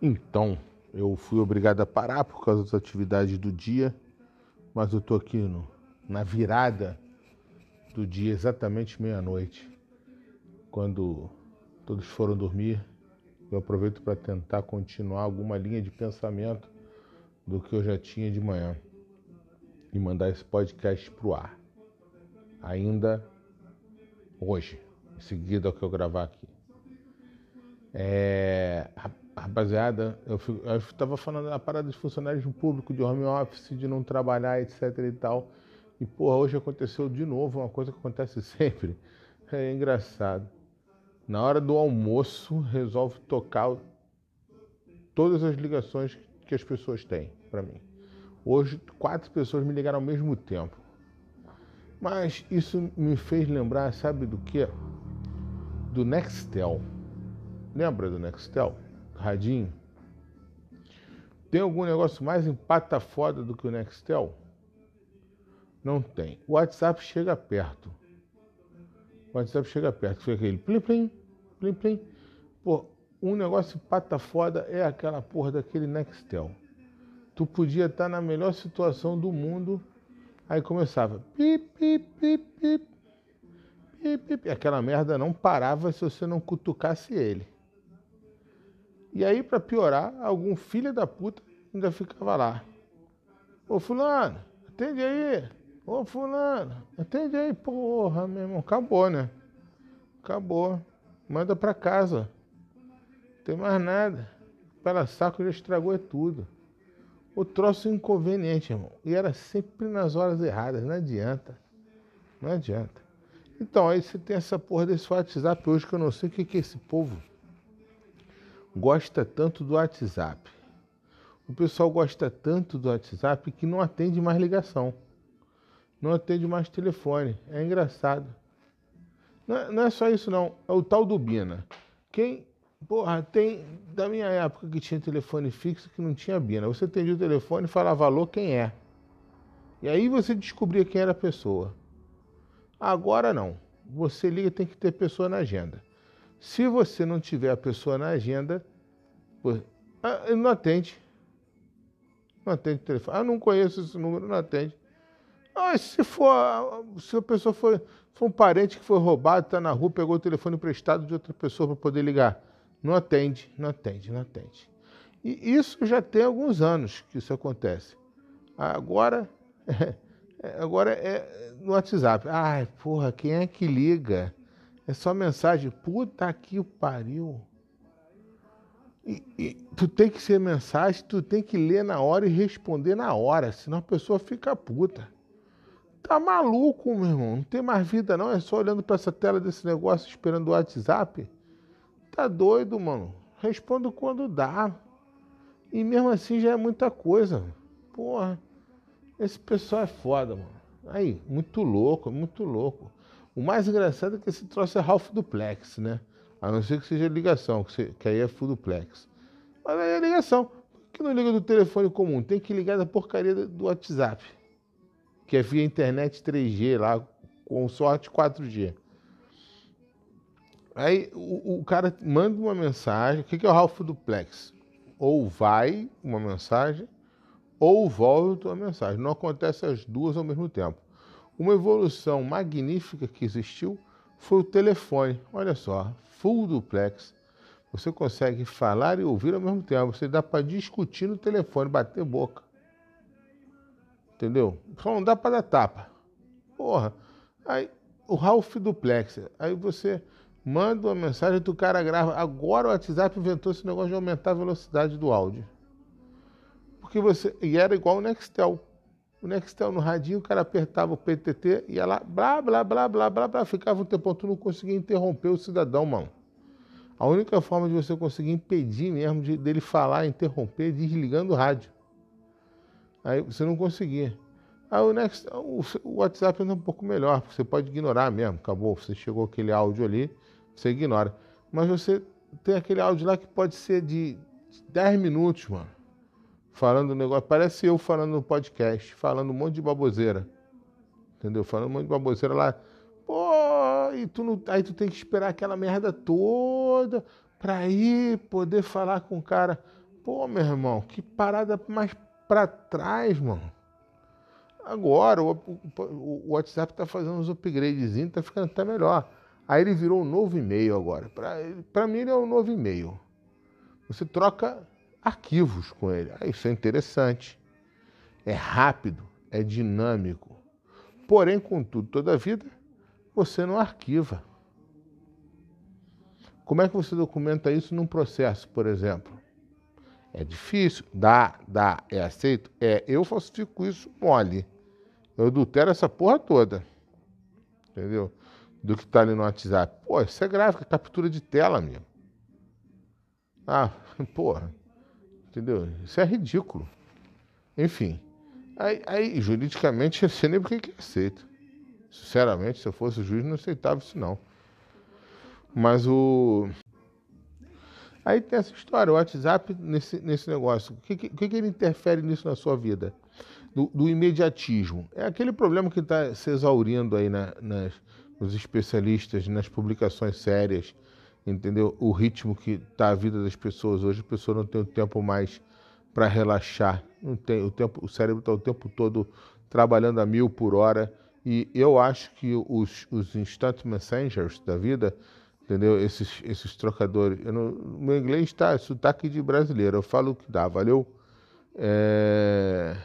Então, eu fui obrigado a parar por causa das atividades do dia, mas eu tô aqui no, na virada do dia, exatamente meia-noite, quando todos foram dormir. Eu aproveito para tentar continuar alguma linha de pensamento do que eu já tinha de manhã e mandar esse podcast pro ar. Ainda hoje, em seguida ao que eu gravar aqui. É, rapaziada, eu estava falando da parada de funcionários público, de home office, de não trabalhar, etc e tal. E, porra, hoje aconteceu de novo uma coisa que acontece sempre. É engraçado. Na hora do almoço, resolve tocar todas as ligações que as pessoas têm para mim. Hoje, quatro pessoas me ligaram ao mesmo tempo. Mas isso me fez lembrar, sabe do que? Do Nextel. Lembra do Nextel? Radinho? Tem algum negócio mais empata foda do que o Nextel? Não tem. O WhatsApp chega perto. O WhatsApp chega perto. Foi aquele plim plim, plim plim. Pô, um negócio pata foda é aquela porra daquele Nextel. Tu podia estar na melhor situação do mundo, aí começava pip, pip, pip, pip, pip, pip. Aquela merda não parava se você não cutucasse ele. E aí, para piorar, algum filho da puta ainda ficava lá. Ô fulano, atende aí. Ô fulano, atende aí, porra, meu irmão. Acabou, né? Acabou. Manda pra casa. Não tem mais nada. Pela saco já estragou é tudo. O troço inconveniente, irmão. E era sempre nas horas erradas. Não adianta. Não adianta. Então, aí você tem essa porra desse WhatsApp hoje que eu não sei o que, que é esse povo gosta tanto do WhatsApp. O pessoal gosta tanto do WhatsApp que não atende mais ligação. Não atende mais telefone. É engraçado. Não é, não é só isso, não. É o tal do Bina. Quem. Porra, tem. Da minha época que tinha telefone fixo que não tinha Bina. Você atendia o telefone e falava alô, quem é? E aí você descobria quem era a pessoa. Agora não. Você liga, tem que ter pessoa na agenda. Se você não tiver a pessoa na agenda, ah, ele não atende. Não atende o telefone. Ah, não conheço esse número, não atende. Ah, se for, se a pessoa for, for um parente que foi roubado, está na rua, pegou o telefone emprestado de outra pessoa para poder ligar, não atende, não atende, não atende. E isso já tem alguns anos que isso acontece. Agora, agora é no WhatsApp. Ai, porra, quem é que liga? É só mensagem. Puta que pariu. E, e, tu tem que ser mensagem, tu tem que ler na hora e responder na hora, senão a pessoa fica puta. Tá maluco, meu irmão? Não tem mais vida, não. É só olhando para essa tela desse negócio esperando o WhatsApp. Tá doido, mano. Respondo quando dá. E mesmo assim já é muita coisa. Porra, esse pessoal é foda, mano. Aí, muito louco, muito louco. O mais engraçado é que esse troço é Ralph Duplex, né? A não ser que seja ligação, que, você, que aí é full duplex. Mas aí é ligação. Por que não liga do telefone comum? Tem que ligar da porcaria do WhatsApp. Que é via internet 3G lá, com sorte 4G. Aí o, o cara manda uma mensagem. O que é o Ralph Duplex? Ou vai uma mensagem, ou volta uma mensagem. Não acontece as duas ao mesmo tempo. Uma evolução magnífica que existiu foi o telefone. Olha só, full duplex. Você consegue falar e ouvir ao mesmo tempo. Você dá para discutir no telefone, bater boca. Entendeu? Só não dá para dar tapa. Porra. Aí, o Ralph Duplex. Aí você manda uma mensagem do cara grava. Agora o WhatsApp inventou esse negócio de aumentar a velocidade do áudio. Porque você. E era igual o Nextel o Nextel no radinho, o cara apertava o PTT, ia lá, blá, blá, blá, blá, blá, blá, ficava um tempo, tu não conseguia interromper o cidadão, mano. A única forma de você conseguir impedir mesmo de, dele falar, interromper, é desligando o rádio. Aí você não conseguia. Aí o, Next, o, o WhatsApp é um pouco melhor, você pode ignorar mesmo, acabou, você chegou aquele áudio ali, você ignora. Mas você tem aquele áudio lá que pode ser de 10 minutos, mano falando negócio. Parece eu falando no podcast, falando um monte de baboseira. Entendeu? Falando um monte de baboseira lá. Pô, e tu não, aí tu tem que esperar aquela merda toda pra ir poder falar com o cara. Pô, meu irmão, que parada mais para trás, mano. Agora o, o, WhatsApp está fazendo uns upgrades, está ficando até melhor. Aí ele virou um novo e-mail agora. Para mim ele é um novo e-mail. Você troca arquivos com ele. Ah, isso é interessante. É rápido, é dinâmico. Porém, contudo, toda a vida, você não arquiva. Como é que você documenta isso num processo, por exemplo? É difícil. Dá, dá, é aceito? É, eu falsifico isso mole. Eu adultero essa porra toda. Entendeu? Do que tá ali no WhatsApp. Pô, isso é gráfico, é captura de tela, amigo. Ah, porra. Entendeu? Isso é ridículo. Enfim. Aí, aí juridicamente, eu sei nem por que aceito. Sinceramente, se eu fosse juiz, não aceitava isso não. Mas o. Aí tem essa história, o WhatsApp nesse, nesse negócio. O que, que, que ele interfere nisso na sua vida? Do, do imediatismo. É aquele problema que está se exaurindo aí na, nas, nos especialistas, nas publicações sérias, entendeu? O ritmo que está a vida das pessoas hoje, a pessoa não tem o tempo mais para relaxar, não tem o tempo, o cérebro está o tempo todo trabalhando a mil por hora e eu acho que os, os instant messengers da vida, entendeu? Esses, esses trocadores, eu não, meu inglês está sotaque de brasileiro, eu falo o que dá, valeu? É...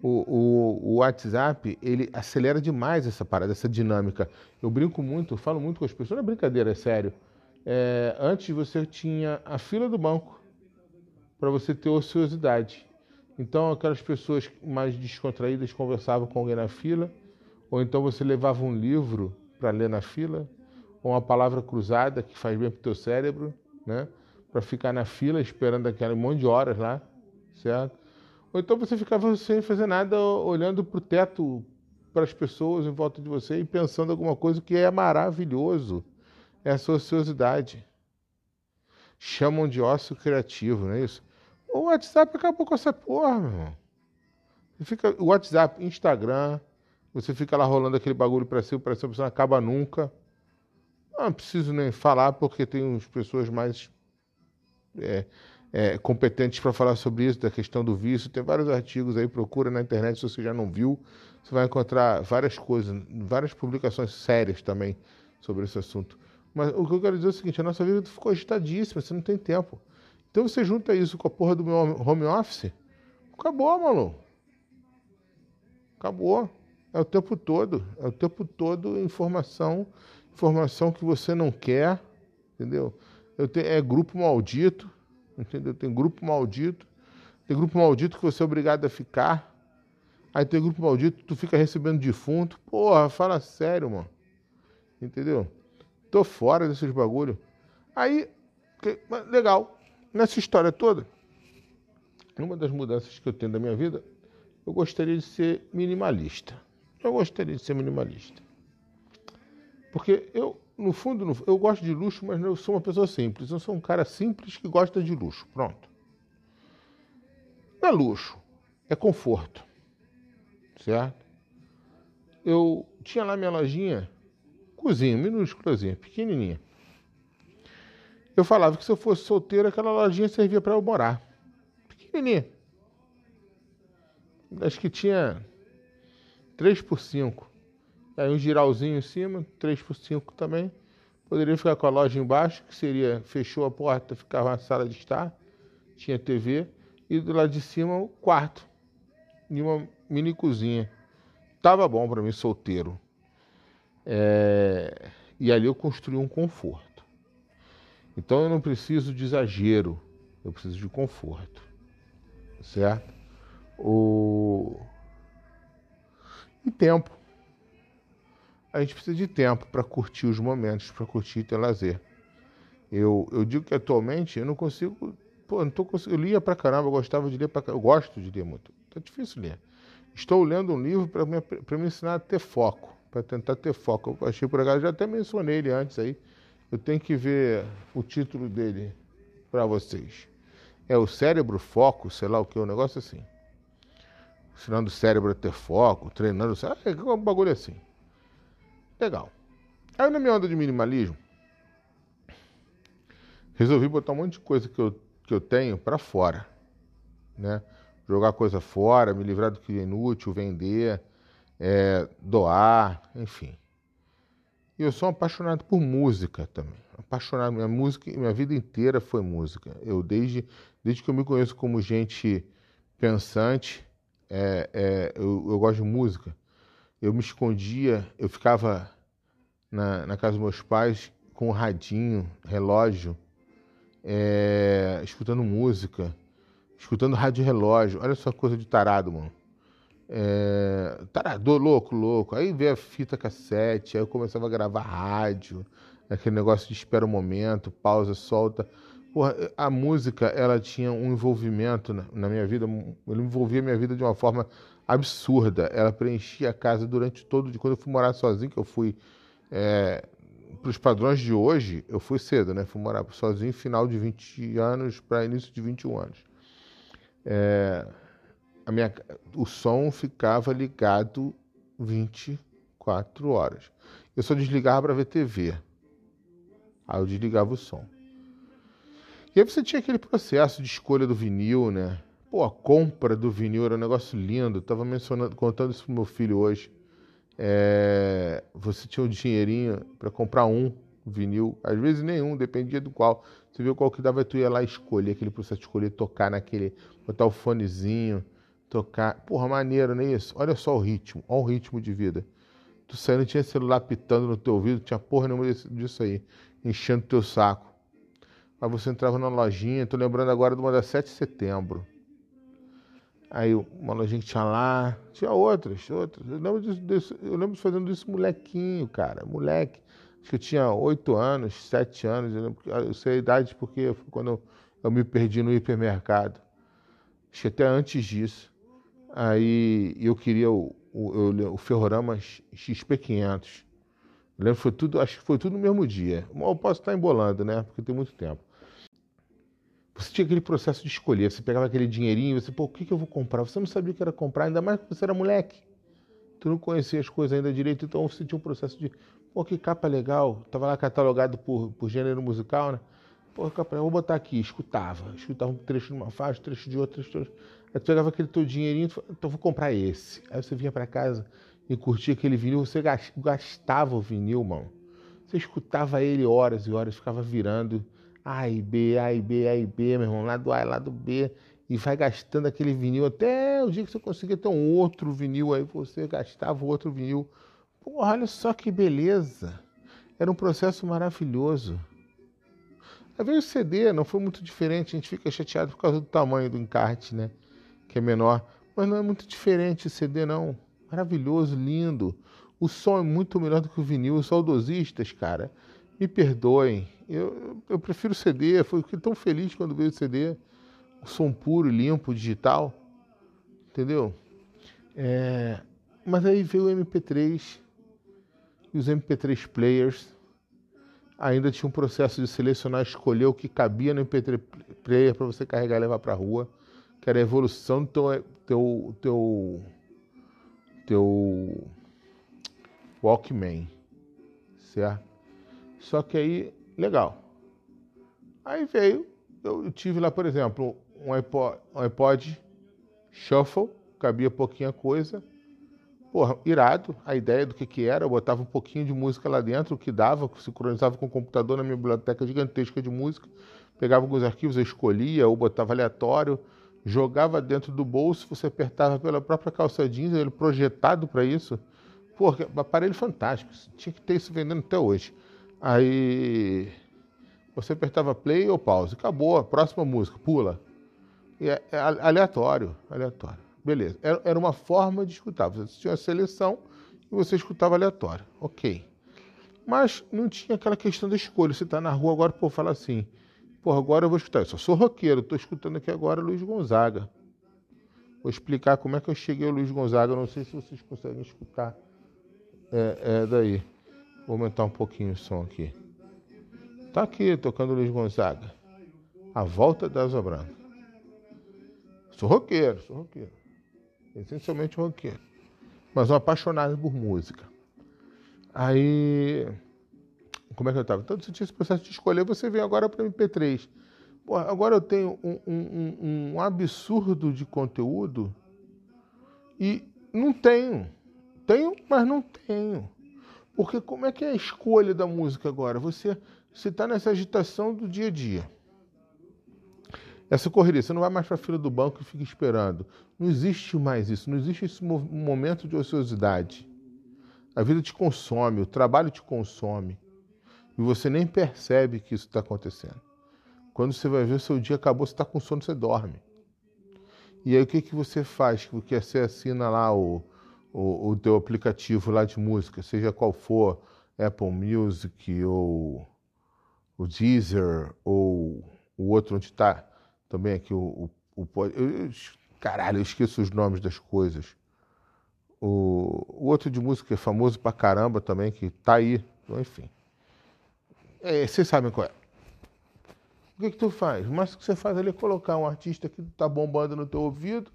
O, o, o, WhatsApp, ele acelera demais essa parada, essa dinâmica. Eu brinco muito, falo muito com as pessoas, não é brincadeira, é sério. É, antes você tinha a fila do banco para você ter ociosidade. Então aquelas pessoas mais descontraídas conversavam com alguém na fila, ou então você levava um livro para ler na fila, ou uma palavra cruzada que faz bem para o teu cérebro, né? Para ficar na fila esperando aquele monte de horas lá, certo? Ou então você ficava sem fazer nada, olhando para o teto, para as pessoas em volta de você e pensando alguma coisa que é maravilhoso. É a ociosidade. Chamam de ócio criativo, não é isso? O WhatsApp acabou com essa porra, meu irmão. Você fica, o WhatsApp, Instagram, você fica lá rolando aquele bagulho para cima, para cima, você não acaba nunca. Não preciso nem falar, porque tem umas pessoas mais é, é, competentes para falar sobre isso, da questão do vício. Tem vários artigos aí, procura na internet se você já não viu. Você vai encontrar várias coisas, várias publicações sérias também sobre esse assunto. Mas o que eu quero dizer é o seguinte: a nossa vida ficou agitadíssima, você não tem tempo. Então você junta isso com a porra do meu home office, acabou, maluco. Acabou. É o tempo todo. É o tempo todo informação, informação que você não quer, entendeu? Eu tenho, é grupo maldito entendeu? Tem grupo maldito, tem grupo maldito que você é obrigado a ficar. Aí tem grupo maldito tu fica recebendo defunto. Porra, fala sério, mano. Entendeu? Tô fora desses bagulho. Aí, que, legal. Nessa história toda, uma das mudanças que eu tenho da minha vida, eu gostaria de ser minimalista. Eu gostaria de ser minimalista. Porque eu no fundo, eu gosto de luxo, mas eu sou uma pessoa simples. Eu sou um cara simples que gosta de luxo. Pronto. Não é luxo, é conforto. Certo? Eu tinha lá minha lojinha, cozinha, minúsculazinha, pequenininha. Eu falava que se eu fosse solteiro, aquela lojinha servia para eu morar. Pequenininha. Acho que tinha 3 por 5. Aí um giralzinho em cima, 3 por 5 também. Poderia ficar com a loja embaixo, que seria, fechou a porta, ficava uma sala de estar, tinha TV, e do lado de cima o quarto, e uma mini cozinha. Tava bom para mim, solteiro. É... E ali eu construí um conforto. Então eu não preciso de exagero, eu preciso de conforto. Certo? O... E tempo a gente precisa de tempo para curtir os momentos, para curtir e ter lazer. Eu, eu digo que atualmente eu não consigo. Pô, não tô conseguindo. Eu lia pra caramba, eu gostava de ler pra caramba. Eu gosto de ler muito. Tá difícil ler. Estou lendo um livro para me, me ensinar a ter foco, para tentar ter foco. Eu achei por acaso, já até mencionei ele antes aí. Eu tenho que ver o título dele para vocês. É o cérebro foco, sei lá o que, um negócio assim. Ensinando o cérebro a ter foco, treinando. É um bagulho assim. Legal. Aí na minha onda de minimalismo, resolvi botar um monte de coisa que eu que eu tenho para fora, né? Jogar coisa fora, me livrar do que é inútil, vender, é, doar, enfim. E eu sou apaixonado por música também. Apaixonado, minha música, minha vida inteira foi música. Eu desde, desde que eu me conheço como gente pensante, é, é, eu, eu gosto de música. Eu me escondia, eu ficava na, na casa dos meus pais com o radinho, relógio, é, escutando música, escutando rádio relógio. Olha só coisa de tarado, mano. É, tarado, louco, louco. Aí veio a fita cassete, aí eu começava a gravar rádio, aquele negócio de espera um momento, pausa, solta. Porra, a música, ela tinha um envolvimento na, na minha vida, ele envolvia a minha vida de uma forma absurda. Ela preenchia a casa durante todo dia. Quando eu fui morar sozinho, que eu fui é, para os padrões de hoje, eu fui cedo, né? Fui morar sozinho, final de 20 anos para início de 21 anos. É, a minha, o som ficava ligado 24 horas. Eu só desligava para ver TV. Aí eu desligava o som. E aí você tinha aquele processo de escolha do vinil, né? Pô, a compra do vinil era um negócio lindo. Eu tava mencionando, contando isso pro meu filho hoje. É, você tinha um dinheirinho para comprar um vinil, às vezes nenhum, dependia do qual. Você viu qual que dava, tu ia lá escolher aquele processo escolher, tocar naquele, botar o fonezinho, tocar. Porra, maneiro, não é isso? Olha só o ritmo, olha o ritmo de vida. Tu saindo, tinha celular pitando no teu ouvido, tinha porra nenhuma disso aí, enchendo teu saco. Aí você entrava na lojinha, tô lembrando agora de uma da 7 de setembro. Aí uma lojinha que tinha lá, tinha outras, outras. Eu lembro, disso, eu lembro fazendo isso molequinho, cara, moleque. Acho que eu tinha oito anos, sete anos, eu, lembro, eu sei a idade porque quando eu, eu me perdi no hipermercado. Acho que até antes disso. Aí eu queria o, o, o Ferrorama XP500. Eu lembro foi tudo, acho que foi tudo no mesmo dia. Eu posso estar embolando, né? Porque tem muito tempo. Você tinha aquele processo de escolher. Você pegava aquele dinheirinho, você, pô, o que, que eu vou comprar? Você não sabia o que era comprar, ainda mais que você era moleque. Tu não conhecia as coisas ainda direito, então você tinha um processo de, pô, que capa legal. Tava lá catalogado por, por gênero musical, né? Pô, capa, eu vou botar aqui. Escutava. Escutava um trecho de uma faixa, trecho de outra, trecho de. Aí tu pegava aquele teu dinheirinho, então vou comprar esse. Aí você vinha para casa e curtia aquele vinil, você gastava o vinil, mano. Você escutava ele horas e horas, ficava virando A e B, A e B, A e B, meu irmão, lado A, lado B, e vai gastando aquele vinil até o dia que você conseguia ter um outro vinil, aí você gastava o outro vinil. Porra, olha só que beleza! Era um processo maravilhoso. Aí veio o CD, não foi muito diferente, a gente fica chateado por causa do tamanho do encarte, né? Que é menor. Mas não é muito diferente o CD, não. Maravilhoso, lindo. O som é muito melhor do que o vinil. Os saudosistas, cara, me perdoem. Eu, eu prefiro CD. Fui tão feliz quando veio o CD. O som puro, limpo, digital. Entendeu? É, mas aí veio o MP3 e os MP3 players. Ainda tinha um processo de selecionar, escolher o que cabia no MP3 player para você carregar e levar para rua, que era a evolução do teu, teu, teu teu Walkman, certo? Só que aí, legal. Aí veio, eu tive lá, por exemplo, um iPod, um iPod Shuffle, cabia pouquinha coisa. Porra, irado, a ideia do que que era, eu botava um pouquinho de música lá dentro, o que dava, sincronizava com o computador na minha biblioteca gigantesca de música, pegava alguns arquivos, eu escolhia ou botava aleatório, jogava dentro do bolso, você apertava pela própria calça jeans, ele projetado para isso. Pô, aparelho fantástico, tinha que ter isso vendendo até hoje. Aí você apertava play ou pause, acabou, a próxima música, pula. E é, é aleatório, aleatório. Beleza, era, era uma forma de escutar. Você tinha uma seleção e você escutava aleatório, ok. Mas não tinha aquela questão da escolha. Você está na rua agora, pô, fala assim, Pô, agora eu vou escutar. Eu só sou roqueiro, estou escutando aqui agora Luiz Gonzaga. Vou explicar como é que eu cheguei ao Luiz Gonzaga. Não sei se vocês conseguem escutar. É, é daí. Vou aumentar um pouquinho o som aqui. Tá aqui tocando Luiz Gonzaga. A volta da Asa Branca. Sou roqueiro, sou roqueiro. Essencialmente roqueiro. Mas um apaixonado por música. Aí como é que eu estava? Então, você tinha esse processo de escolher, você vem agora para MP3. agora eu tenho um, um, um absurdo de conteúdo e não tenho. Tenho, mas não tenho. Porque como é que é a escolha da música agora? Você está nessa agitação do dia a dia. Essa correria, você não vai mais para a fila do banco e fica esperando. Não existe mais isso, não existe esse momento de ociosidade. A vida te consome, o trabalho te consome. E você nem percebe que isso está acontecendo. Quando você vai ver seu dia acabou, você está com sono, você dorme. E aí o que, que você faz? Porque você assina lá o, o, o teu aplicativo lá de música, seja qual for, Apple Music ou o Deezer ou o outro onde está também aqui o, o, o eu, caralho, eu esqueço os nomes das coisas. O, o outro de música é famoso pra caramba também, que tá aí, enfim. É, vocês sabem qual é. O que, que tu faz? Mas o que você faz ali é colocar um artista que tá bombando no teu ouvido,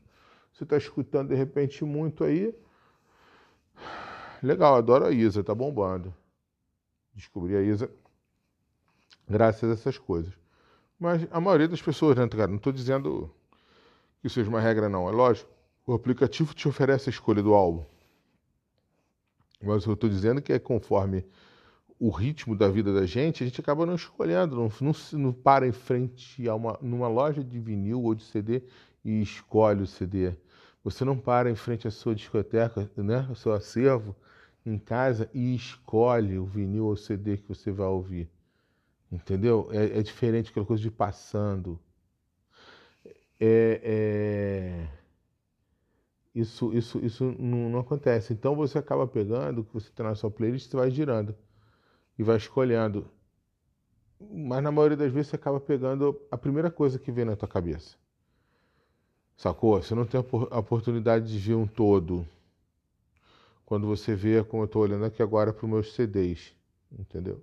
você tá escutando de repente muito aí. Legal, adoro a Isa, tá bombando. Descobri a Isa graças a essas coisas. Mas a maioria das pessoas, né, cara? Não estou dizendo que seja uma regra, não. É lógico, o aplicativo te oferece a escolha do álbum. Mas eu estou dizendo que é conforme o ritmo da vida da gente, a gente acaba não escolhendo, não, não, não para em frente a uma numa loja de vinil ou de CD e escolhe o CD. Você não para em frente à sua discoteca, né, ao seu acervo em casa e escolhe o vinil ou CD que você vai ouvir. Entendeu? É, é diferente aquela coisa de passando. É, é... Isso, isso, isso não, não, acontece. Então você acaba pegando o que você tem na sua playlist e vai girando. E vai escolhendo. Mas na maioria das vezes você acaba pegando a primeira coisa que vem na tua cabeça. Sacou? Você não tem a oportunidade de ver um todo. Quando você vê, como eu estou olhando aqui agora para os meus CDs. Entendeu?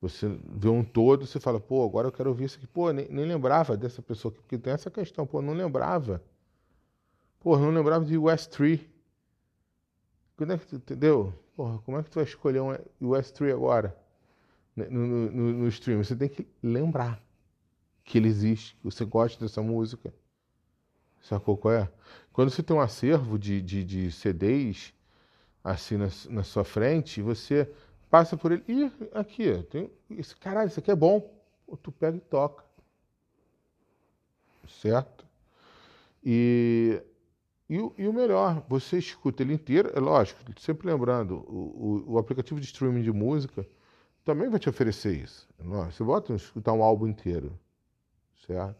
Você vê um todo, você fala, pô, agora eu quero ouvir isso aqui. Pô, nem, nem lembrava dessa pessoa aqui, porque tem essa questão, pô, não lembrava. Pô, não lembrava de West Tree. Quando é que tu, entendeu? Porra, como é que tu vai escolher um West Tree agora? No, no, no, no stream? Você tem que lembrar que ele existe, que você gosta dessa música. Sacou qual é? Quando você tem um acervo de, de, de CDs assim na, na sua frente, você passa por ele. Ih, aqui, tem esse caralho, isso aqui é bom. Tu pega e toca. Certo? E, e, e, o melhor, você escuta ele inteiro, é lógico, sempre lembrando, o, o, o aplicativo de streaming de música também vai te oferecer isso. Você bota escutar um álbum inteiro. Certo?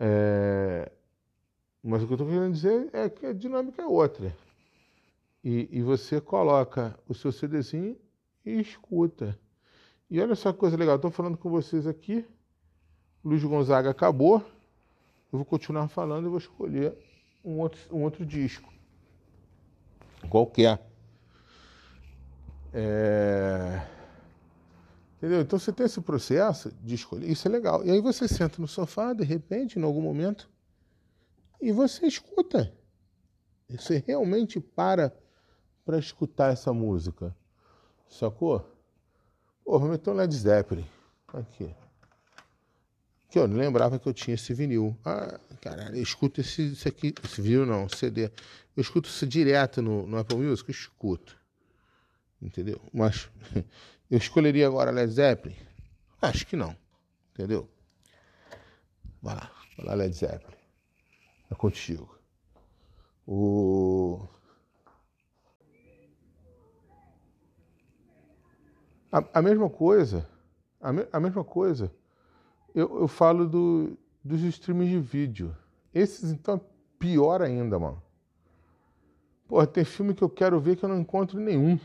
É, mas o que eu estou querendo dizer é que a dinâmica é outra. E, e você coloca o seu CDzinho e escuta. E olha só que coisa legal, estou falando com vocês aqui. Luiz Gonzaga acabou. Eu vou continuar falando e vou escolher um outro, um outro disco. Qualquer. É... Entendeu? Então você tem esse processo de escolher. Isso é legal. E aí você senta no sofá, de repente, em algum momento, e você escuta. Você realmente para para escutar essa música. Sacou? Pô, vou meter um Led Zeppelin. Aqui. Que eu não lembrava que eu tinha esse vinil. Ah, caralho, eu escuto esse, aqui. Esse vinil não, CD. Eu escuto isso direto no, no Apple Music? Eu escuto. Entendeu? Mas eu escolheria agora Led Zeppelin? Acho que não. Entendeu? Vai lá, vai lá, Led Zeppelin. É contigo. O. A, a mesma coisa, a, me, a mesma coisa, eu, eu falo do, dos streams de vídeo. Esses, então, pior ainda, mano. Porra, tem filme que eu quero ver que eu não encontro nenhum.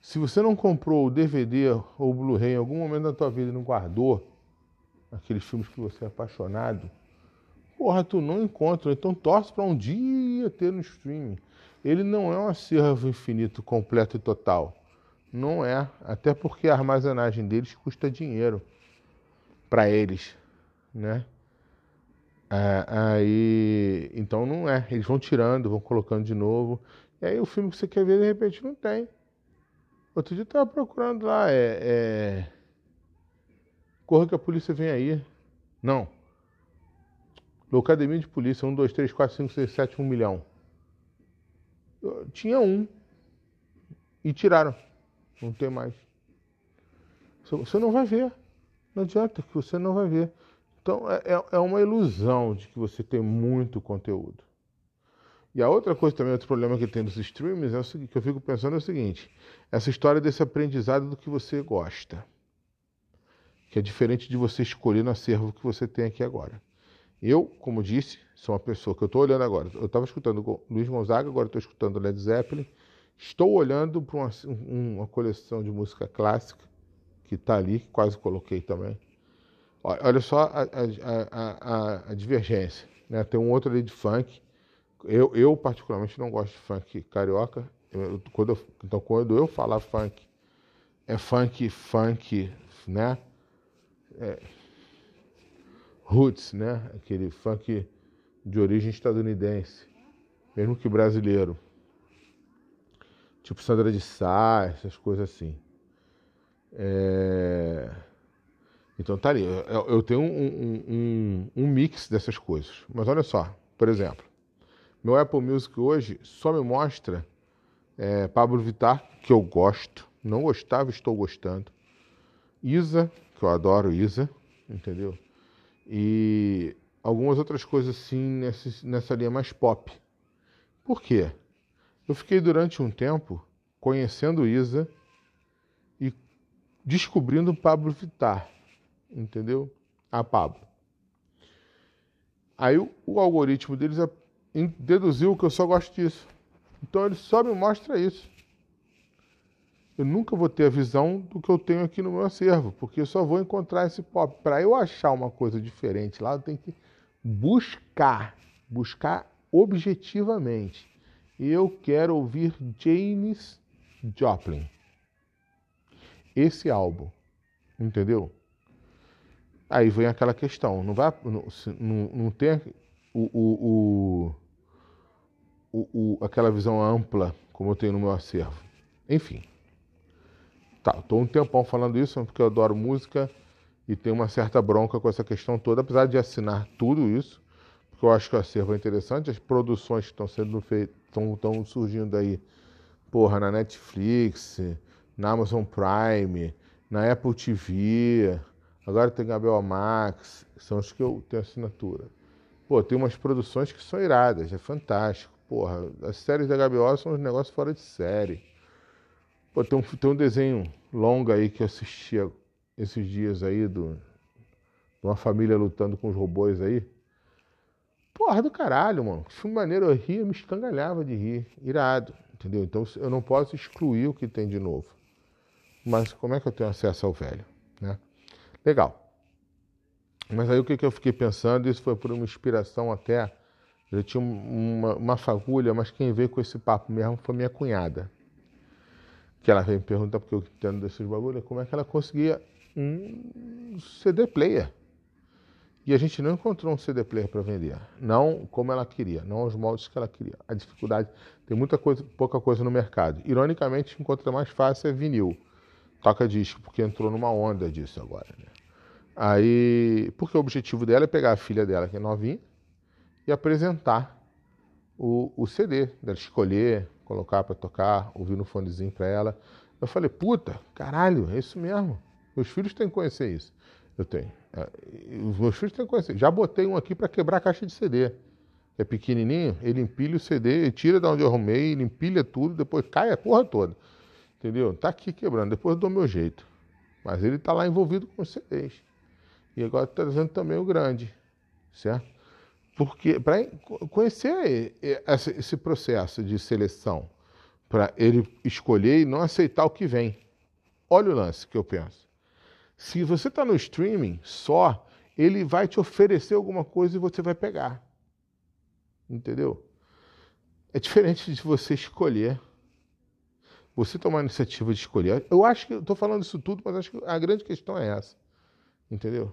Se você não comprou o DVD ou o Blu-ray em algum momento da tua vida e não guardou aqueles filmes que você é apaixonado, porra, tu não encontra. Então torce para um dia ter no streaming. Ele não é um acervo infinito, completo e total. Não é, até porque a armazenagem deles custa dinheiro para eles, né? É, aí, então não é, eles vão tirando, vão colocando de novo. E aí o filme que você quer ver de repente não tem. Outro dia eu tava procurando lá, é, é... corra que a polícia vem aí. Não. Locademia de polícia, 1, 2, 3, 4, 5, 6, 7, 1 milhão. Eu tinha um. E tiraram. Não tem mais. Você não vai ver. Não adianta que você não vai ver. Então é, é, é uma ilusão de que você tem muito conteúdo. E a outra coisa também, outro problema que tem dos streams é o seguinte, que eu fico pensando é o seguinte, essa história desse aprendizado do que você gosta. Que é diferente de você escolher no acervo que você tem aqui agora. Eu, como disse, sou uma pessoa que eu estou olhando agora. Eu estava escutando Luiz Gonzaga, agora estou escutando Led Zeppelin. Estou olhando para uma, uma coleção de música clássica que está ali, que quase coloquei também. Olha só a, a, a, a, divergência. Né? Tem um outro ali de funk. Eu, eu particularmente, não gosto de funk carioca. Eu, quando eu, então, quando eu falar funk, é funk, funk, né? É, roots, né? Aquele funk de origem estadunidense, mesmo que brasileiro. Tipo Sandra de Sá, essas coisas assim. É... Então tá ali. Eu, eu tenho um, um, um, mix dessas coisas. Mas olha só, por exemplo, meu Apple Music hoje só me mostra é, Pablo Vittar, que eu gosto. Não gostava, estou gostando. Isa, que eu adoro Isa, entendeu? E algumas outras coisas assim nessa, nessa linha mais pop. Por quê? Eu fiquei durante um tempo conhecendo Isa e descobrindo Pablo Vittar entendeu? A Pablo. Aí o, o algoritmo deles é, deduziu que eu só gosto disso. Então ele só me mostra isso. Eu nunca vou ter a visão do que eu tenho aqui no meu acervo, porque eu só vou encontrar esse pop. Para eu achar uma coisa diferente lá, eu tenho que buscar, buscar objetivamente. Eu quero ouvir James Joplin. Esse álbum, entendeu? Aí vem aquela questão, não vai, não, não, tem o, o, o, o, aquela visão ampla como eu tenho no meu acervo. Enfim. Tá, estou um tempão falando isso porque eu adoro música e tenho uma certa bronca com essa questão toda, apesar de assinar tudo isso, porque eu acho que o acervo é interessante, as produções que estão sendo feitas, estão surgindo aí, porra, na Netflix, na Amazon Prime, na Apple TV, Agora tem Gabriel Max, são os que eu tenho assinatura. Pô, tem umas produções que são iradas, é fantástico. Porra, as séries da HBO são uns negócios fora de série. Pô, tem um, tem um desenho longo aí que eu assisti esses dias aí do, de uma família lutando com os robôs aí. Porra do caralho, mano. Que filme maneiro, eu ria, me escangalhava de rir. Irado, entendeu? Então eu não posso excluir o que tem de novo. Mas como é que eu tenho acesso ao velho, né? Legal. Mas aí o que, que eu fiquei pensando, isso foi por uma inspiração até. Eu tinha uma, uma fagulha, mas quem veio com esse papo mesmo foi minha cunhada. Que ela veio me perguntar, porque eu entendo desses bagulhos, como é que ela conseguia um CD player. E a gente não encontrou um CD player para vender. Não como ela queria, não aos moldes que ela queria. A dificuldade, tem muita coisa, pouca coisa no mercado. Ironicamente, encontra mais fácil é vinil. Toca disco, porque entrou numa onda disso agora. Né? Aí, porque o objetivo dela é pegar a filha dela, que é novinha, e apresentar o, o CD, dela escolher, colocar para tocar, ouvir no fonezinho para ela. Eu falei, puta, caralho, é isso mesmo. Meus filhos têm que conhecer isso. Eu tenho. É, os meus filhos têm conhecer. Já botei um aqui para quebrar a caixa de CD. É pequenininho, ele empilha o CD, ele tira de onde eu arrumei, ele empilha tudo, depois cai a porra toda. Entendeu? Tá aqui quebrando, depois eu dou meu jeito. Mas ele tá lá envolvido com os CDs. E agora está trazendo também o grande, certo? Porque para conhecer esse processo de seleção, para ele escolher e não aceitar o que vem. Olha o lance que eu penso. Se você está no streaming só, ele vai te oferecer alguma coisa e você vai pegar. Entendeu? É diferente de você escolher. Você tomar a iniciativa de escolher. Eu acho que estou falando isso tudo, mas acho que a grande questão é essa. Entendeu?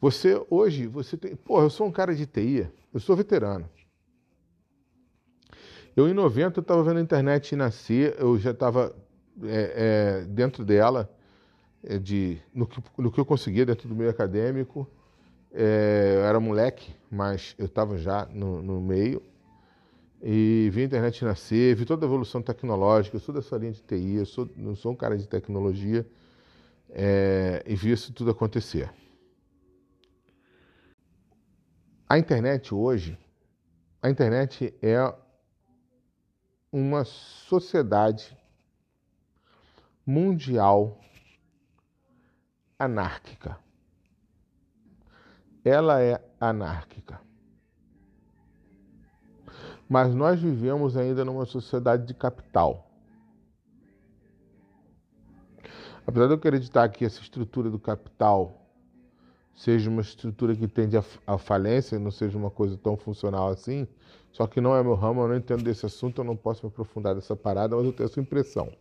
Você hoje, você tem. Porra, eu sou um cara de TI, eu sou veterano. Eu em 90 eu estava vendo a internet nascer, eu já estava é, é, dentro dela. É, de, no, que, no que eu conseguia dentro do meio acadêmico. É, eu era moleque, mas eu estava já no, no, meio. E vi a internet nascer, vi toda a evolução tecnológica, eu sou dessa linha de TI, eu sou, não sou um cara de tecnologia, é, e vi isso tudo acontecer. A internet hoje, a internet é uma sociedade mundial anárquica. Ela é anárquica. Mas nós vivemos ainda numa sociedade de capital. Apesar de eu acreditar que essa estrutura do capital seja uma estrutura que tende à falência, não seja uma coisa tão funcional assim, só que não é meu ramo, eu não entendo desse assunto, eu não posso me aprofundar nessa parada, mas eu tenho essa impressão.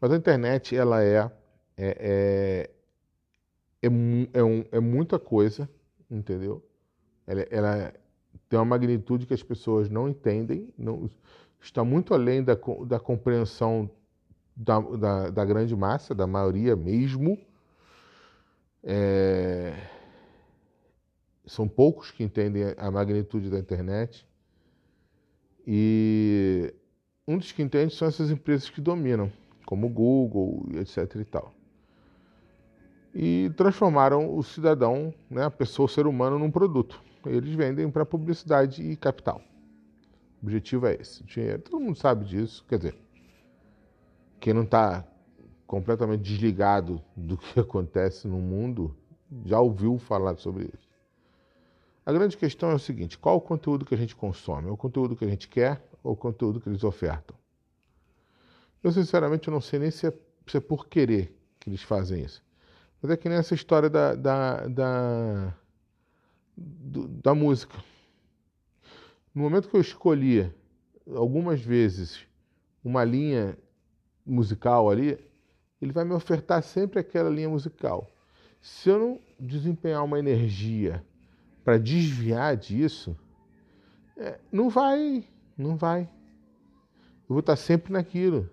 Mas a internet, ela é, é, é, é, um, é muita coisa, entendeu? Ela, ela, tem uma magnitude que as pessoas não entendem, não, está muito além da, da compreensão da, da, da grande massa, da maioria mesmo. É, são poucos que entendem a magnitude da internet. E um dos que entende são essas empresas que dominam como Google, etc. e tal. E transformaram o cidadão, né, a pessoa, o ser humano, num produto. Eles vendem para publicidade e capital. O objetivo é esse. Dinheiro. Todo mundo sabe disso. Quer dizer, quem não está completamente desligado do que acontece no mundo já ouviu falar sobre isso. A grande questão é o seguinte: qual o conteúdo que a gente consome? É o conteúdo que a gente quer ou o conteúdo que eles ofertam? Eu, sinceramente, não sei nem se é, se é por querer que eles fazem isso. Mas é que nessa história da, da, da, da música. No momento que eu escolhia, algumas vezes, uma linha musical ali, ele vai me ofertar sempre aquela linha musical. Se eu não desempenhar uma energia para desviar disso, é, não vai, não vai. Eu vou estar sempre naquilo.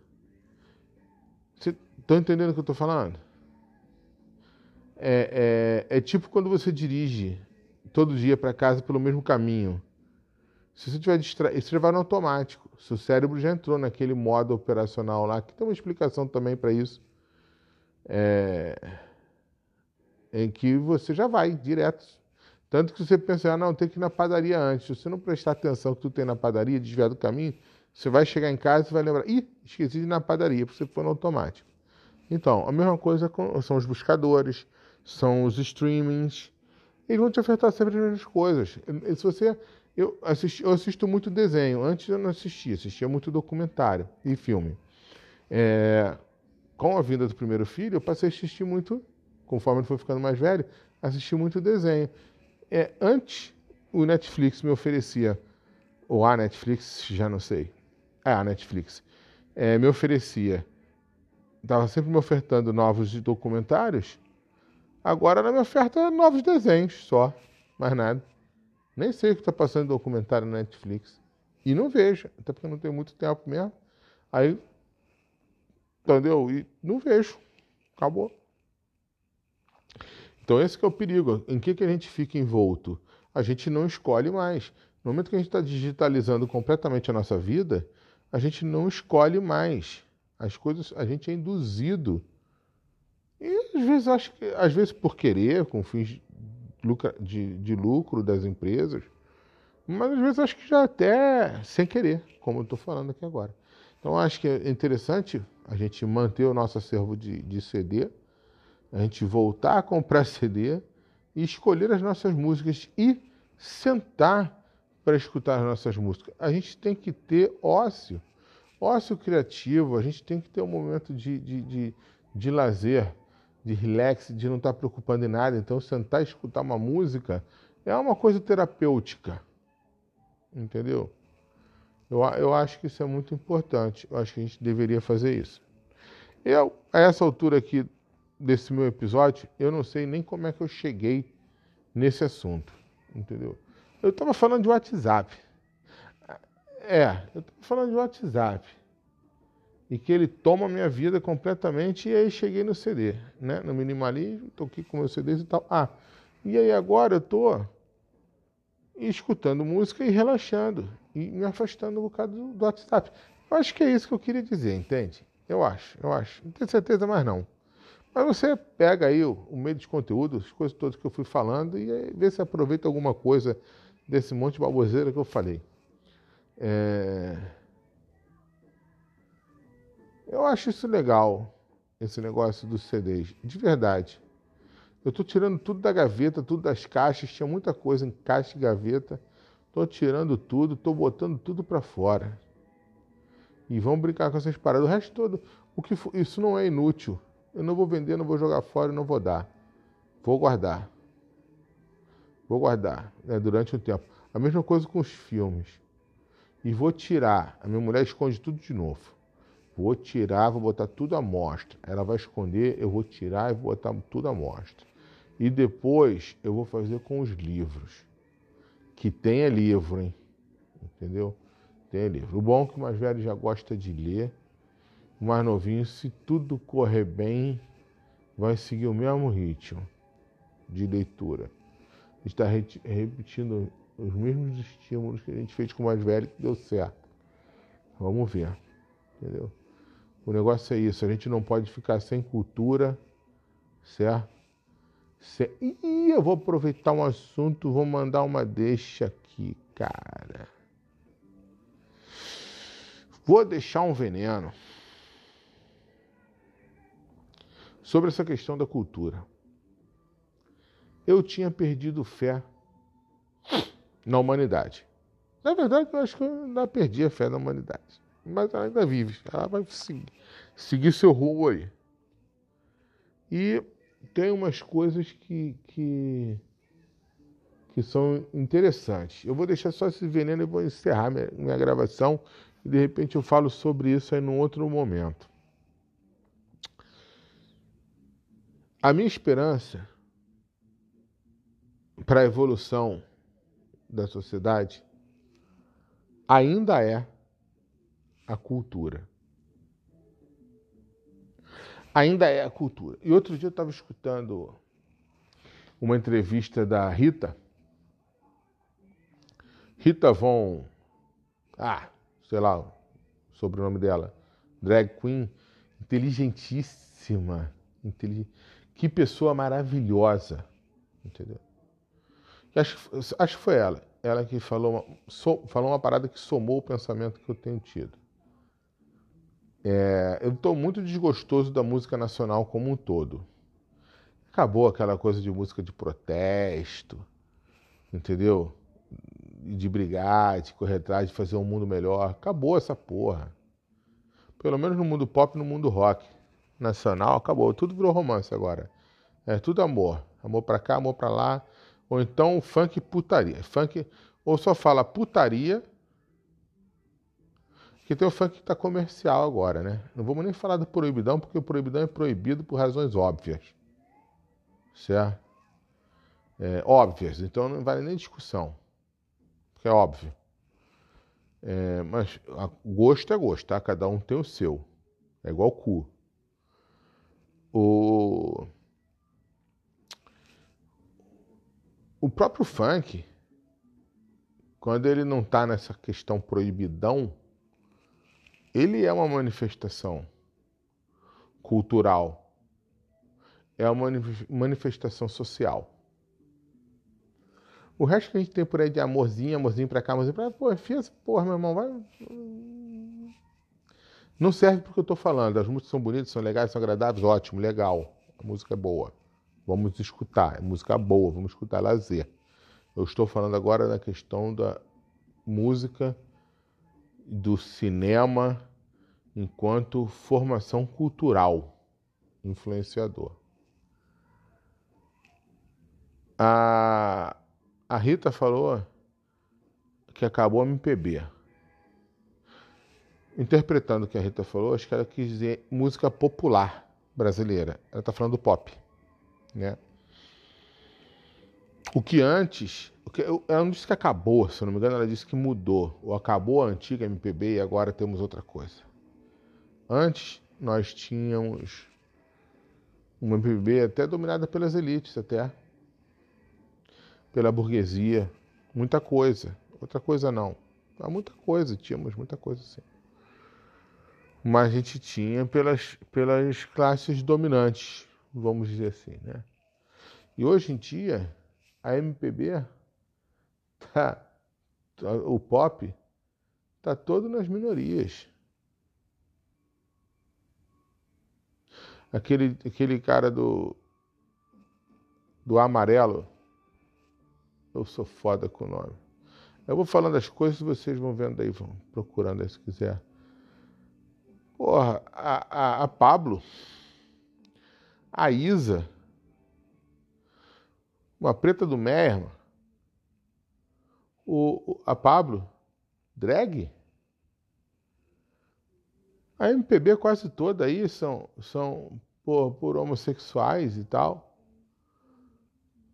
Estão entendendo o que eu estou falando? É, é, é, tipo quando você dirige todo dia para casa pelo mesmo caminho. Se você tiver distraído, você vai no automático. Seu cérebro já entrou naquele modo operacional lá, que tem uma explicação também para isso. É, em que você já vai direto. Tanto que você pensa, ah, não, tem que ir na padaria antes. Se você não prestar atenção que tu tem na padaria, desviar do caminho, você vai chegar em casa e vai lembrar, ih, esqueci de ir na padaria, porque você foi no automático. Então, a mesma coisa com, são os buscadores, são os streamings. Eles vão te afetar sempre as mesmas coisas. Se você. Eu, assisti, eu assisto muito desenho. Antes eu não assistia, assistia muito documentário e filme. É, com a vinda do primeiro filho, eu passei a assistir muito, conforme ele foi ficando mais velho, assisti muito desenho. É, antes, o Netflix me oferecia, ou a Netflix, já não sei, é a Netflix, é, me oferecia estava sempre me ofertando novos documentários. Agora ela me oferta novos desenhos só, mais nada. Nem sei o que está passando em documentário na Netflix. E não vejo, até porque não tenho muito tempo mesmo. Aí, entendeu? E não vejo. Acabou. Então esse é o perigo. Em que, que a gente fica envolto? A gente não escolhe mais. No momento que a gente está digitalizando completamente a nossa vida, a gente não escolhe mais. As coisas, a gente é induzido. E às vezes acho que, às vezes por querer, com fins de, de lucro das empresas, mas às vezes acho que já até sem querer, como eu estou falando aqui agora. Então acho que é interessante a gente manter o nosso acervo de, de CD, a gente voltar a comprar CD e escolher as nossas músicas e sentar para escutar as nossas músicas. A gente tem que ter ócio ócio criativo, a gente tem que ter um momento de, de, de, de lazer, de relax, de não estar preocupando em nada. Então, sentar e escutar uma música é uma coisa terapêutica. Entendeu? Eu, eu acho que isso é muito importante. Eu acho que a gente deveria fazer isso. Eu, a essa altura aqui desse meu episódio, eu não sei nem como é que eu cheguei nesse assunto. Entendeu? Eu estava falando de WhatsApp. É, eu estou falando de WhatsApp. E que ele toma a minha vida completamente. E aí cheguei no CD, né? No minimalismo, tô aqui com meus CDs e tal. Ah, e aí agora eu tô escutando música e relaxando e me afastando um bocado do, do WhatsApp. Eu acho que é isso que eu queria dizer, entende? Eu acho, eu acho. Não tenho certeza mais não. Mas você pega aí o, o meio de conteúdo, as coisas todas que eu fui falando e vê se aproveita alguma coisa desse monte de baboseira que eu falei. É... Eu acho isso legal, esse negócio dos CDs, de verdade. Eu estou tirando tudo da gaveta, tudo das caixas, tinha muita coisa em caixa e gaveta. Estou tirando tudo, estou botando tudo para fora. E vamos brincar com essas paradas. O resto todo, o que for, isso não é inútil. Eu não vou vender, não vou jogar fora, não vou dar. Vou guardar. Vou guardar né, durante um tempo. A mesma coisa com os filmes. E vou tirar. A minha mulher esconde tudo de novo. Vou tirar, vou botar tudo à mostra. Ela vai esconder, eu vou tirar e vou botar tudo à mostra. E depois eu vou fazer com os livros. Que tenha livro, hein? Entendeu? Tem livro. O bom é que o mais velho já gosta de ler. O mais novinho, se tudo correr bem, vai seguir o mesmo ritmo de leitura. Está repetindo os mesmos estímulos que a gente fez com o mais velho que deu certo. Vamos ver. Entendeu? O negócio é isso, a gente não pode ficar sem cultura, certo? Ih, eu vou aproveitar um assunto, vou mandar uma deixa aqui, cara. Vou deixar um veneno sobre essa questão da cultura. Eu tinha perdido fé na humanidade. Na verdade, eu acho que eu ainda perdi a fé na humanidade. Mas ela ainda vive. Ela vai seguir, seguir seu rumo aí. E tem umas coisas que, que, que são interessantes. Eu vou deixar só esse veneno e vou encerrar minha, minha gravação e de repente eu falo sobre isso aí num outro momento. A minha esperança para a evolução da sociedade ainda é a cultura. Ainda é a cultura. E outro dia eu estava escutando uma entrevista da Rita. Rita Von. Ah, sei lá o sobrenome dela, drag queen, inteligentíssima, inteligente. que pessoa maravilhosa, entendeu? Acho, acho que foi ela, ela que falou uma, so, falou uma parada que somou o pensamento que eu tenho tido. É, eu estou muito desgostoso da música nacional como um todo. Acabou aquela coisa de música de protesto, entendeu? de brigar, de correr atrás, de fazer um mundo melhor. Acabou essa porra. Pelo menos no mundo pop, no mundo rock nacional, acabou. Tudo virou romance agora. É tudo amor. Amor pra cá, amor pra lá. Ou então funk putaria. Funk, ou só fala putaria. Que tem o funk que tá comercial agora, né? Não vamos nem falar do proibidão, porque o proibidão é proibido por razões óbvias. Certo? É, óbvias, então não vale nem discussão que é óbvio. É, mas gosto é gosto, tá? Cada um tem o seu. É igual cu. O, o próprio funk, quando ele não está nessa questão proibidão, ele é uma manifestação cultural, é uma manifestação social. O resto que a gente tem por aí de amorzinho, amorzinho pra cá, amorzinho pra cá, pô, enfia essa porra, meu irmão, vai. Não serve porque eu tô falando. As músicas são bonitas, são legais, são agradáveis, ótimo, legal. A música é boa. Vamos escutar. É música boa, vamos escutar lazer. Eu estou falando agora da questão da música, do cinema, enquanto formação cultural, influenciador. A a Rita falou que acabou a MPB. Interpretando o que a Rita falou, acho que ela quis dizer música popular brasileira. Ela está falando do pop, né? O que antes, ela não disse que acabou, se eu não me engano, ela disse que mudou. Ou acabou a antiga MPB e agora temos outra coisa. Antes nós tínhamos uma MPB até dominada pelas elites, até pela burguesia, muita coisa. Outra coisa não. Há muita coisa, tínhamos muita coisa sim. Mas a gente tinha pelas, pelas classes dominantes, vamos dizer assim, né? E hoje em dia, a MPB, tá, o pop, tá todo nas minorias. Aquele, aquele cara do, do amarelo, eu sou foda com o nome. Eu vou falando as coisas e vocês vão vendo aí, vão procurando aí se quiser. Porra, a, a, a Pablo, a Isa, uma preta do Meia, o, a Pablo, drag. A MPB quase toda aí são, são por, por homossexuais e tal.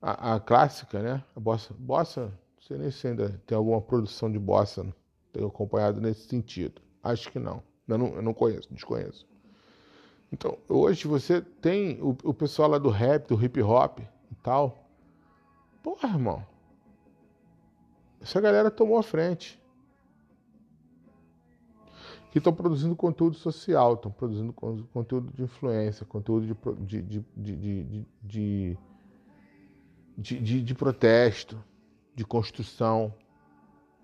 A, a, clássica, né? A bossa, bossa, não sei nem se ainda tem alguma produção de bossa, né? tenho acompanhado nesse sentido. Acho que não. Eu não, eu não conheço, desconheço. Então, hoje você tem o, o pessoal lá do rap, do hip hop e tal, Porra, irmão. Essa galera tomou a frente. Que estão produzindo conteúdo social, estão produzindo conteúdo de influência, conteúdo de, de, de, de, de, de protesto, de construção.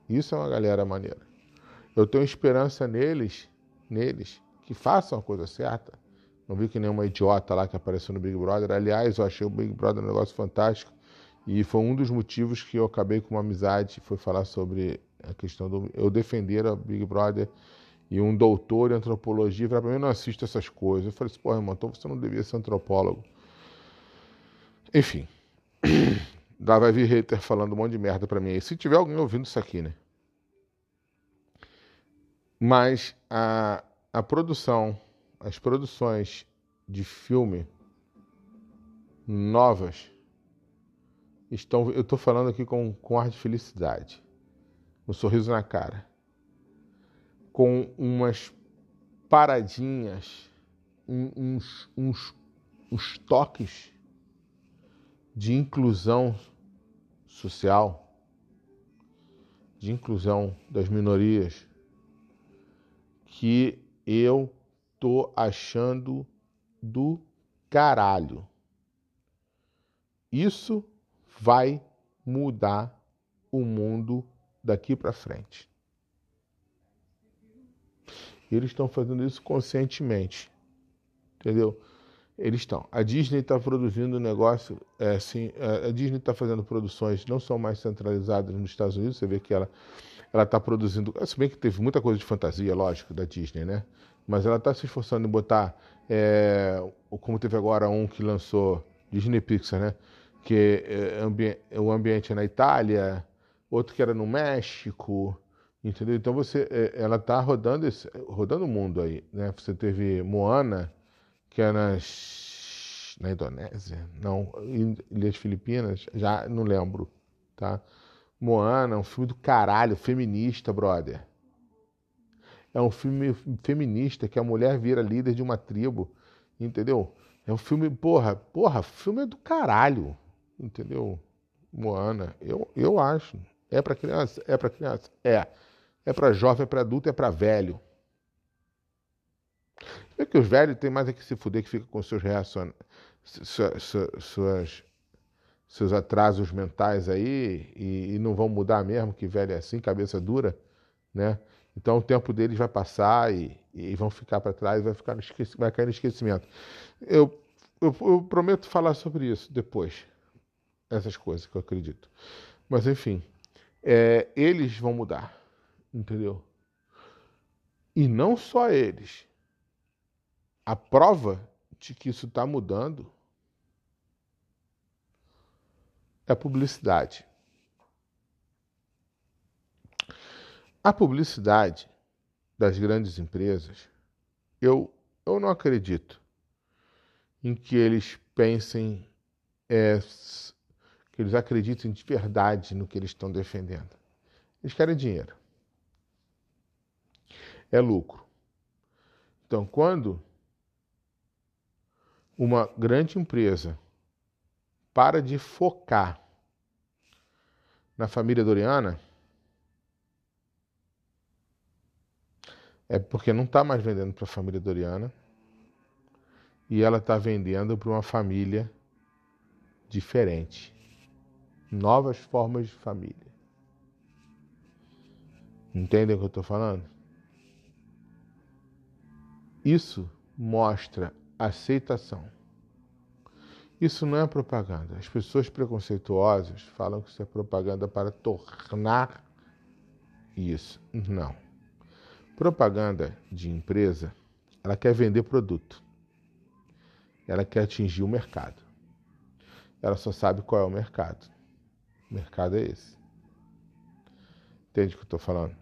Isso é uma galera maneira. Eu tenho esperança neles, neles, que façam a coisa certa. Não vi que nenhuma idiota lá que apareceu no Big Brother. Aliás, eu achei o Big Brother um negócio fantástico. E foi um dos motivos que eu acabei com uma amizade, foi falar sobre a questão do eu defender a Big Brother e um doutor em antropologia falou para mim, eu não assisto essas coisas. Eu falei assim, pô, irmão, então você não devia ser antropólogo. Enfim, lá vai vir hater falando um monte de merda para mim aí. Se tiver alguém ouvindo isso aqui, né? Mas a, a produção, as produções de filme novas estão. Eu estou falando aqui com, com ar de felicidade, um sorriso na cara, com umas paradinhas, uns, uns, uns toques de inclusão social, de inclusão das minorias, que eu tô achando do caralho. Isso vai mudar o mundo daqui para frente. Eles estão fazendo isso conscientemente, entendeu? Eles estão. A Disney está produzindo um negócio, é, assim, a Disney está fazendo produções não são mais centralizadas nos Estados Unidos. Você vê que ela ela está produzindo, se bem que teve muita coisa de fantasia, lógico, da Disney, né? Mas ela está se esforçando em botar, é, como teve agora um que lançou Disney Pixar, né? Que é, ambi o ambiente é na Itália, outro que era no México, entendeu? Então você, é, ela está rodando rodando o mundo aí, né? Você teve Moana, que é nas, na Indonésia, não, Ilhas Filipinas, já não lembro, tá? Moana, um filme do caralho, feminista, brother. É um filme feminista que a mulher vira líder de uma tribo, entendeu? É um filme, porra, porra, filme é do caralho. Entendeu? Moana, eu, eu acho. É para criança? É para criança? É. É para jovem, é para adulto, é para velho. É que os velhos têm mais é que se fuder que fica com seus reacionamentos, suas, seus atrasos mentais aí e, e, não vão mudar mesmo, que velho é assim, cabeça dura, né? Então o tempo deles vai passar e, e vão ficar para trás, vai ficar vai cair no esquecimento. Eu, eu, eu prometo falar sobre isso depois essas coisas que eu acredito. Mas enfim, é, eles vão mudar, entendeu? E não só eles. A prova de que isso está mudando é a publicidade. A publicidade das grandes empresas, eu, eu não acredito em que eles pensem é, que eles acreditem de verdade no que eles estão defendendo. Eles querem dinheiro. É lucro. Então, quando uma grande empresa para de focar na família Doriana, é porque não está mais vendendo para a família Doriana e ela está vendendo para uma família diferente. Novas formas de família. Entendem o que eu estou falando? Isso mostra aceitação. Isso não é propaganda. As pessoas preconceituosas falam que isso é propaganda para tornar isso. Não. Propaganda de empresa, ela quer vender produto. Ela quer atingir o mercado. Ela só sabe qual é o mercado. Mercado é esse. Entende o que eu estou falando?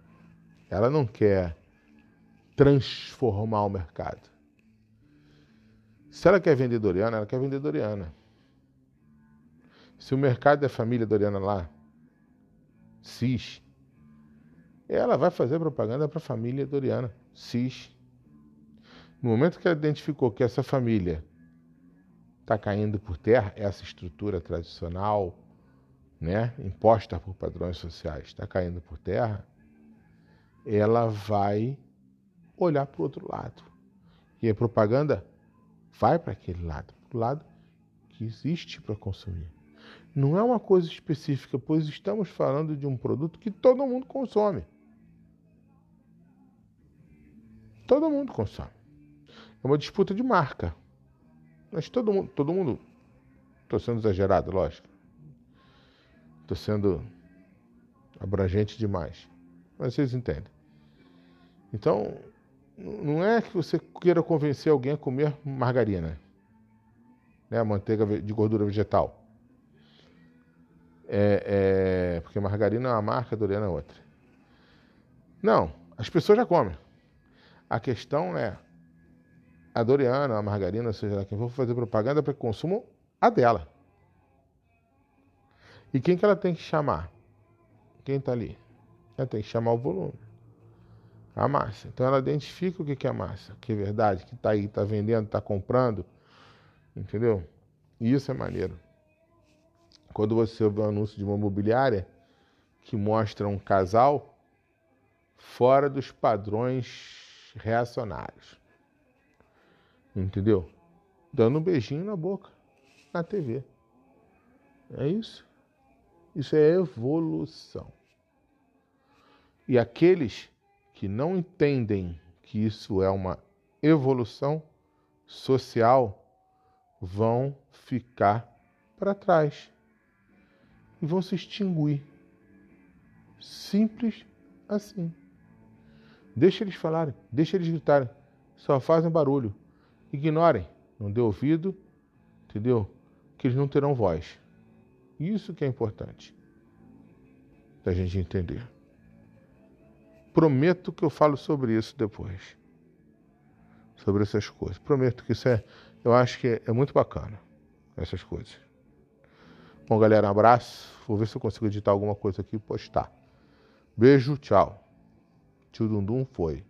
Ela não quer transformar o mercado. Se ela quer vender Doriana, ela quer vender Doriana. Se o mercado é família Doriana lá, CIS, ela vai fazer propaganda para a família Doriana, CIS. No momento que ela identificou que essa família está caindo por terra, essa estrutura tradicional, né, imposta por padrões sociais, está caindo por terra, ela vai olhar para o outro lado. E a propaganda vai para aquele lado, para o lado que existe para consumir. Não é uma coisa específica, pois estamos falando de um produto que todo mundo consome. Todo mundo consome. É uma disputa de marca. Mas todo mundo, todo mundo. Estou sendo exagerado, lógico. Estou sendo abrangente demais. Mas vocês entendem. Então, não é que você queira convencer alguém a comer margarina, né? Manteiga de gordura vegetal. É, é, porque margarina é uma marca, Doriana é outra. Não, as pessoas já comem. A questão é a Doriana, a margarina, seja lá quem for fazer propaganda para que consumam a dela. E quem que ela tem que chamar? Quem está ali? Ela tem que chamar o volume a massa. Então ela identifica o que é massa, que é verdade, que está aí, está vendendo, está comprando, entendeu? E isso é maneiro. Quando você vê um anúncio de uma imobiliária que mostra um casal fora dos padrões reacionários, entendeu? Dando um beijinho na boca, na TV. É isso. Isso é evolução. E aqueles que não entendem que isso é uma evolução social vão ficar para trás e vão se extinguir. Simples assim. Deixa eles falarem, deixa eles gritarem. Só fazem barulho. Ignorem. Não dê ouvido, entendeu? Que eles não terão voz. Isso que é importante da gente entender. Prometo que eu falo sobre isso depois. Sobre essas coisas. Prometo que isso é. Eu acho que é, muito bacana. Essas coisas. Bom, galera, um abraço. Vou ver se eu consigo editar alguma coisa aqui e postar. Beijo, tchau. Tio Dundum foi.